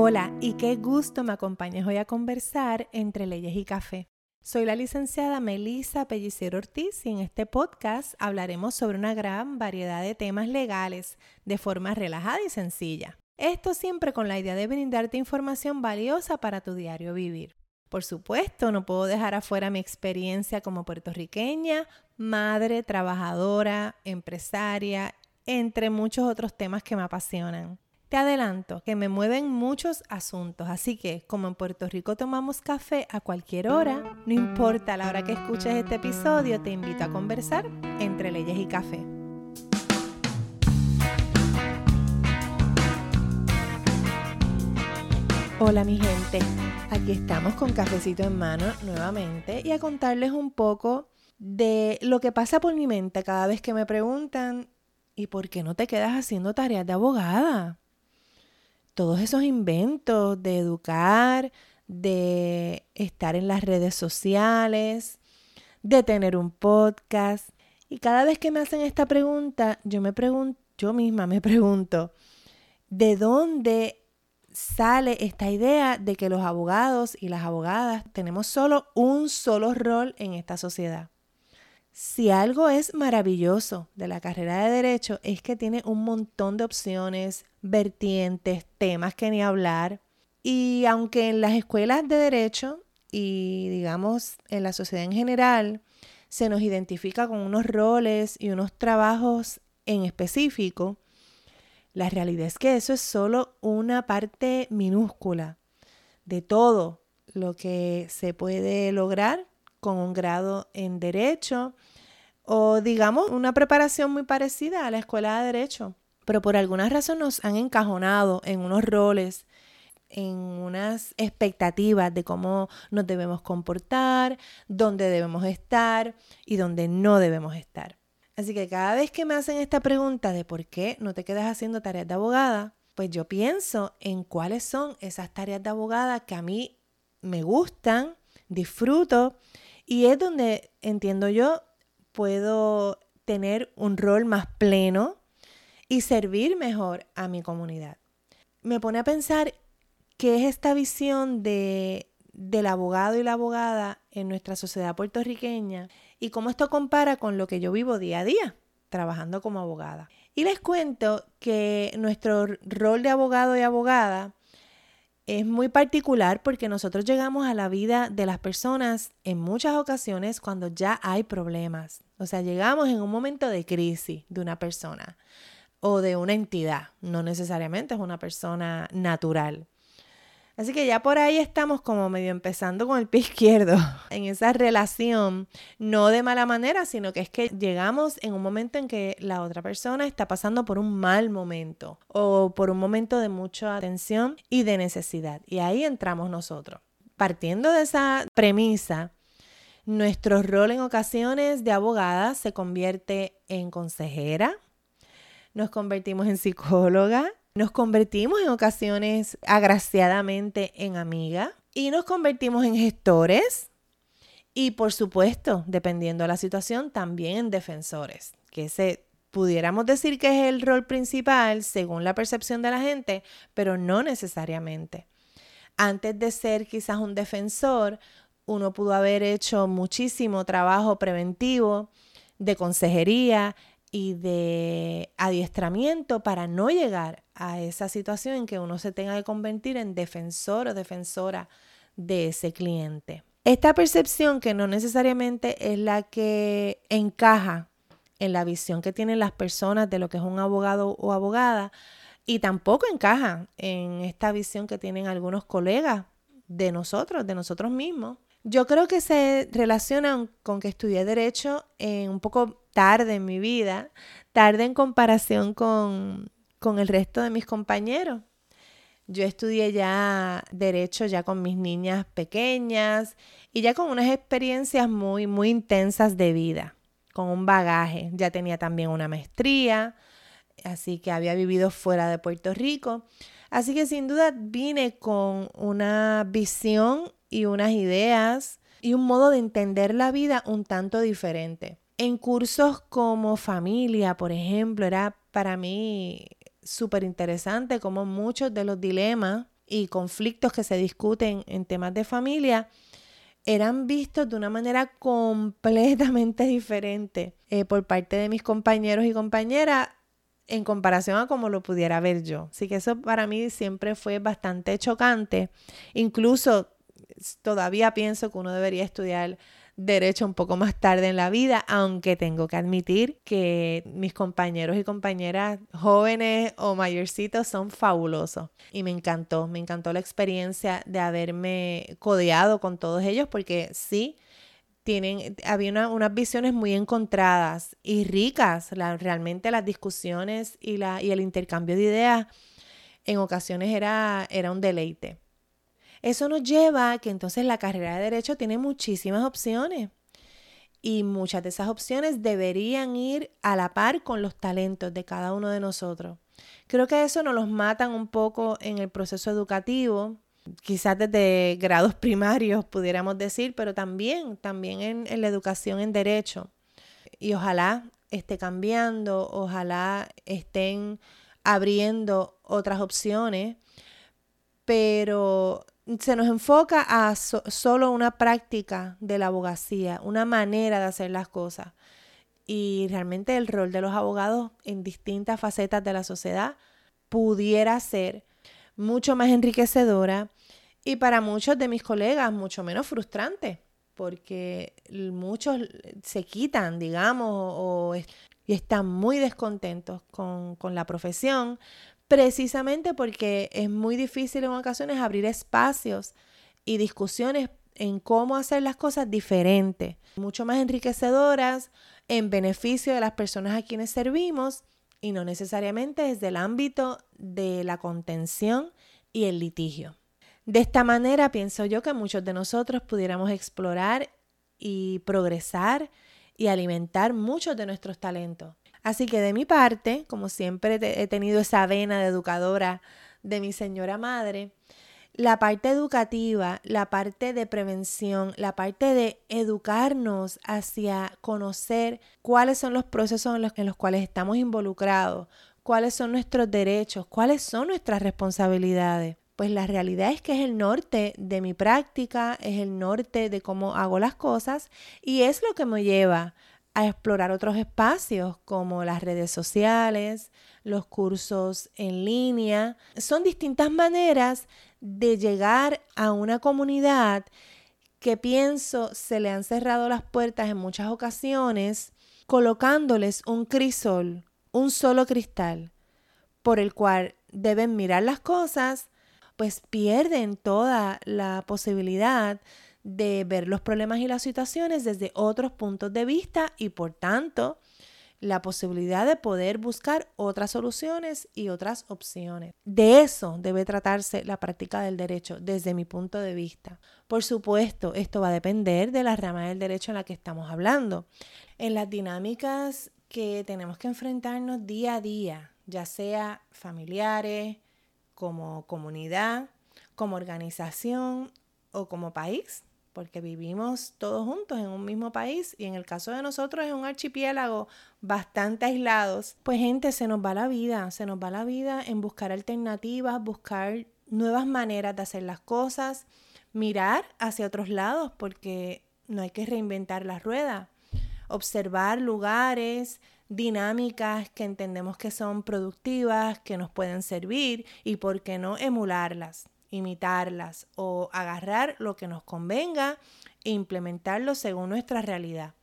Hola y qué gusto me acompañes hoy a conversar entre leyes y café. Soy la licenciada Melisa Pellicero Ortiz y en este podcast hablaremos sobre una gran variedad de temas legales de forma relajada y sencilla. Esto siempre con la idea de brindarte información valiosa para tu diario vivir. Por supuesto, no puedo dejar afuera mi experiencia como puertorriqueña, madre, trabajadora, empresaria, entre muchos otros temas que me apasionan. Te adelanto que me mueven muchos asuntos, así que como en Puerto Rico tomamos café a cualquier hora, no importa la hora que escuches este episodio, te invito a conversar entre leyes y café. Hola mi gente, aquí estamos con cafecito en mano nuevamente y a contarles un poco de lo que pasa por mi mente cada vez que me preguntan ¿y por qué no te quedas haciendo tareas de abogada? Todos esos inventos de educar, de estar en las redes sociales, de tener un podcast. Y cada vez que me hacen esta pregunta, yo me pregunto, yo misma me pregunto, ¿de dónde sale esta idea de que los abogados y las abogadas tenemos solo un solo rol en esta sociedad? Si algo es maravilloso de la carrera de derecho es que tiene un montón de opciones, vertientes, temas que ni hablar. Y aunque en las escuelas de derecho y digamos en la sociedad en general se nos identifica con unos roles y unos trabajos en específico, la realidad es que eso es solo una parte minúscula de todo lo que se puede lograr con un grado en derecho o digamos una preparación muy parecida a la escuela de derecho, pero por alguna razón nos han encajonado en unos roles, en unas expectativas de cómo nos debemos comportar, dónde debemos estar y dónde no debemos estar. Así que cada vez que me hacen esta pregunta de por qué no te quedas haciendo tareas de abogada, pues yo pienso en cuáles son esas tareas de abogada que a mí me gustan, disfruto y es donde entiendo yo puedo tener un rol más pleno y servir mejor a mi comunidad. Me pone a pensar qué es esta visión de, del abogado y la abogada en nuestra sociedad puertorriqueña y cómo esto compara con lo que yo vivo día a día trabajando como abogada. Y les cuento que nuestro rol de abogado y abogada es muy particular porque nosotros llegamos a la vida de las personas en muchas ocasiones cuando ya hay problemas. O sea, llegamos en un momento de crisis de una persona o de una entidad. No necesariamente es una persona natural. Así que ya por ahí estamos como medio empezando con el pie izquierdo en esa relación, no de mala manera, sino que es que llegamos en un momento en que la otra persona está pasando por un mal momento o por un momento de mucha atención y de necesidad. Y ahí entramos nosotros. Partiendo de esa premisa, nuestro rol en ocasiones de abogada se convierte en consejera, nos convertimos en psicóloga, nos convertimos en ocasiones agraciadamente en amiga y nos convertimos en gestores y por supuesto, dependiendo de la situación, también en defensores, que ese pudiéramos decir que es el rol principal según la percepción de la gente, pero no necesariamente. Antes de ser quizás un defensor, uno pudo haber hecho muchísimo trabajo preventivo de consejería y de adiestramiento para no llegar a esa situación en que uno se tenga que convertir en defensor o defensora de ese cliente. Esta percepción que no necesariamente es la que encaja en la visión que tienen las personas de lo que es un abogado o abogada y tampoco encaja en esta visión que tienen algunos colegas de nosotros, de nosotros mismos. Yo creo que se relacionan con que estudié derecho un poco tarde en mi vida, tarde en comparación con, con el resto de mis compañeros. Yo estudié ya derecho ya con mis niñas pequeñas y ya con unas experiencias muy, muy intensas de vida, con un bagaje. Ya tenía también una maestría, así que había vivido fuera de Puerto Rico. Así que sin duda vine con una visión y unas ideas y un modo de entender la vida un tanto diferente. En cursos como familia, por ejemplo, era para mí súper interesante como muchos de los dilemas y conflictos que se discuten en temas de familia eran vistos de una manera completamente diferente eh, por parte de mis compañeros y compañeras en comparación a como lo pudiera ver yo. Así que eso para mí siempre fue bastante chocante. Incluso todavía pienso que uno debería estudiar derecho un poco más tarde en la vida, aunque tengo que admitir que mis compañeros y compañeras jóvenes o mayorcitos son fabulosos. Y me encantó, me encantó la experiencia de haberme codeado con todos ellos porque sí, tienen, había unas visiones muy encontradas y ricas. realmente las discusiones y, la, y el intercambio de ideas en ocasiones era, era un deleite. Eso nos lleva a que entonces la carrera de derecho tiene muchísimas opciones y muchas de esas opciones deberían ir a la par con los talentos de cada uno de nosotros. Creo que eso nos los matan un poco en el proceso educativo, quizás desde grados primarios pudiéramos decir, pero también, también en, en la educación en derecho. Y ojalá esté cambiando, ojalá estén abriendo otras opciones, pero se nos enfoca a solo una práctica de la abogacía, una manera de hacer las cosas. Y realmente el rol de los abogados en distintas facetas de la sociedad pudiera ser mucho más enriquecedora y para muchos de mis colegas mucho menos frustrante, porque muchos se quitan, digamos, o, y están muy descontentos con, con la profesión, precisamente porque es muy difícil en ocasiones abrir espacios y discusiones en cómo hacer las cosas diferentes, mucho más enriquecedoras en beneficio de las personas a quienes servimos y no necesariamente desde el ámbito de la contención y el litigio. De esta manera pienso yo que muchos de nosotros pudiéramos explorar y progresar y alimentar muchos de nuestros talentos. Así que de mi parte, como siempre he tenido esa vena de educadora de mi señora madre, la parte educativa, la parte de prevención, la parte de educarnos hacia conocer cuáles son los procesos en los, en los, cuales estamos involucrados, cuáles son nuestros derechos, cuáles son nuestras responsabilidades. Pues la realidad es que es el norte de mi práctica, es el norte de cómo hago las cosas y es lo que me lleva a explorar otros espacios como las redes sociales, los cursos en línea. Son distintas maneras de llegar a una comunidad que pienso se le han cerrado las puertas en muchas ocasiones colocándoles un crisol, un solo cristal, por el cual deben mirar las cosas, pues pierden toda la posibilidad de ver los problemas y las situaciones desde otros puntos de vista y por tanto la posibilidad de poder buscar otras soluciones y otras opciones. De eso debe tratarse la práctica del derecho desde mi punto de vista. Por supuesto, esto va a depender de la rama del derecho en la que estamos hablando. En las dinámicas que tenemos que enfrentarnos día a día, ya sea familiares, como comunidad, como organización o como país, porque vivimos todos juntos en un mismo país y en el caso de nosotros es un archipiélago bastante aislados, pues gente, se nos va la vida, se nos va la vida en buscar alternativas, buscar nuevas maneras de hacer las cosas, mirar hacia otros lados porque no hay que reinventar la rueda, observar lugares, dinámicas que entendemos que son productivas, que nos pueden servir y por qué no emularlas imitarlas o agarrar lo que nos convenga e implementarlo según nuestra realidad.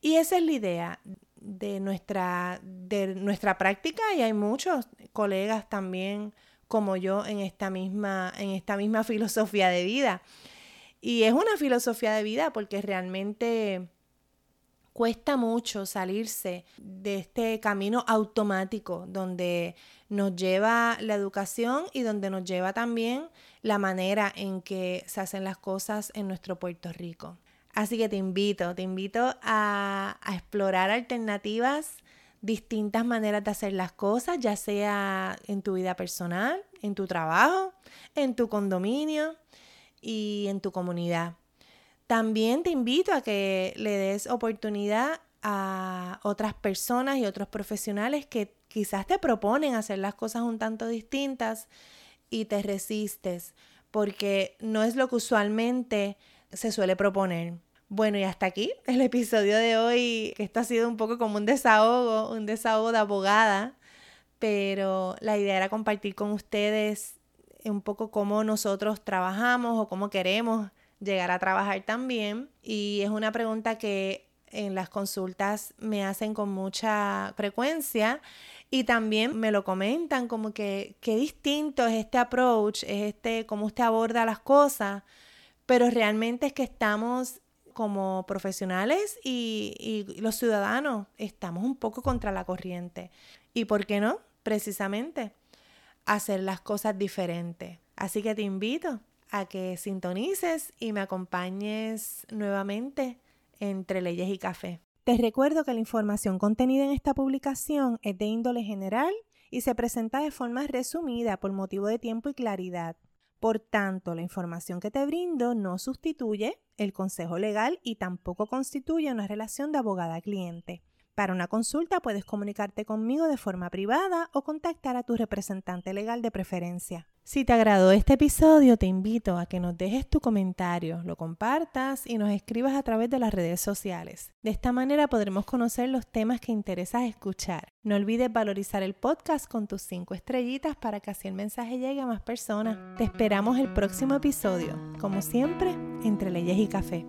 Y esa es la idea de nuestra, de nuestra práctica y hay muchos colegas también como yo en esta misma, en esta misma filosofía de vida. Y es una filosofía de vida porque realmente cuesta mucho salirse de este camino automático donde nos lleva la educación y donde nos lleva también la manera en que se hacen las cosas en nuestro Puerto Rico. Así que te invito, te invito a, explorar alternativas, distintas maneras de hacer las cosas, ya sea en tu vida personal, en tu trabajo, en tu condominio y en tu comunidad. También te invito a que le des oportunidad a otras personas y otros profesionales que quizás te proponen hacer las cosas un tanto distintas y te resistes porque no es lo que usualmente se suele proponer. Bueno, y hasta aquí el episodio de hoy, que esto ha sido un poco como un desahogo, un desahogo de abogada, pero la idea era compartir con ustedes un poco cómo nosotros trabajamos o cómo queremos llegar a trabajar también. Y es una pregunta que en las consultas me hacen con mucha frecuencia y también me lo comentan como que qué distinto es este approach, es este cómo usted aborda las cosas, pero realmente es que estamos como profesionales y, y los ciudadanos estamos un poco contra la corriente. ¿Y por qué no? Precisamente hacer las cosas diferentes. Así que te invito a que sintonices y me acompañes nuevamente entre leyes y café. Te recuerdo que la información contenida en esta publicación es de índole general y se presenta de forma resumida por motivo de tiempo y claridad. Por tanto, la información que te brindo no sustituye el consejo legal y tampoco constituye una relación de abogada-cliente. Para una consulta puedes comunicarte conmigo de forma privada o contactar a tu representante legal de preferencia. Si te agradó este episodio, te invito a que nos dejes tu comentario, lo compartas y nos escribas a través de las redes sociales. De esta manera podremos conocer los temas que interesas escuchar. No olvides valorizar el podcast con tus cinco estrellitas para que así el mensaje llegue a más personas. Te esperamos el próximo episodio, como siempre, entre leyes y café.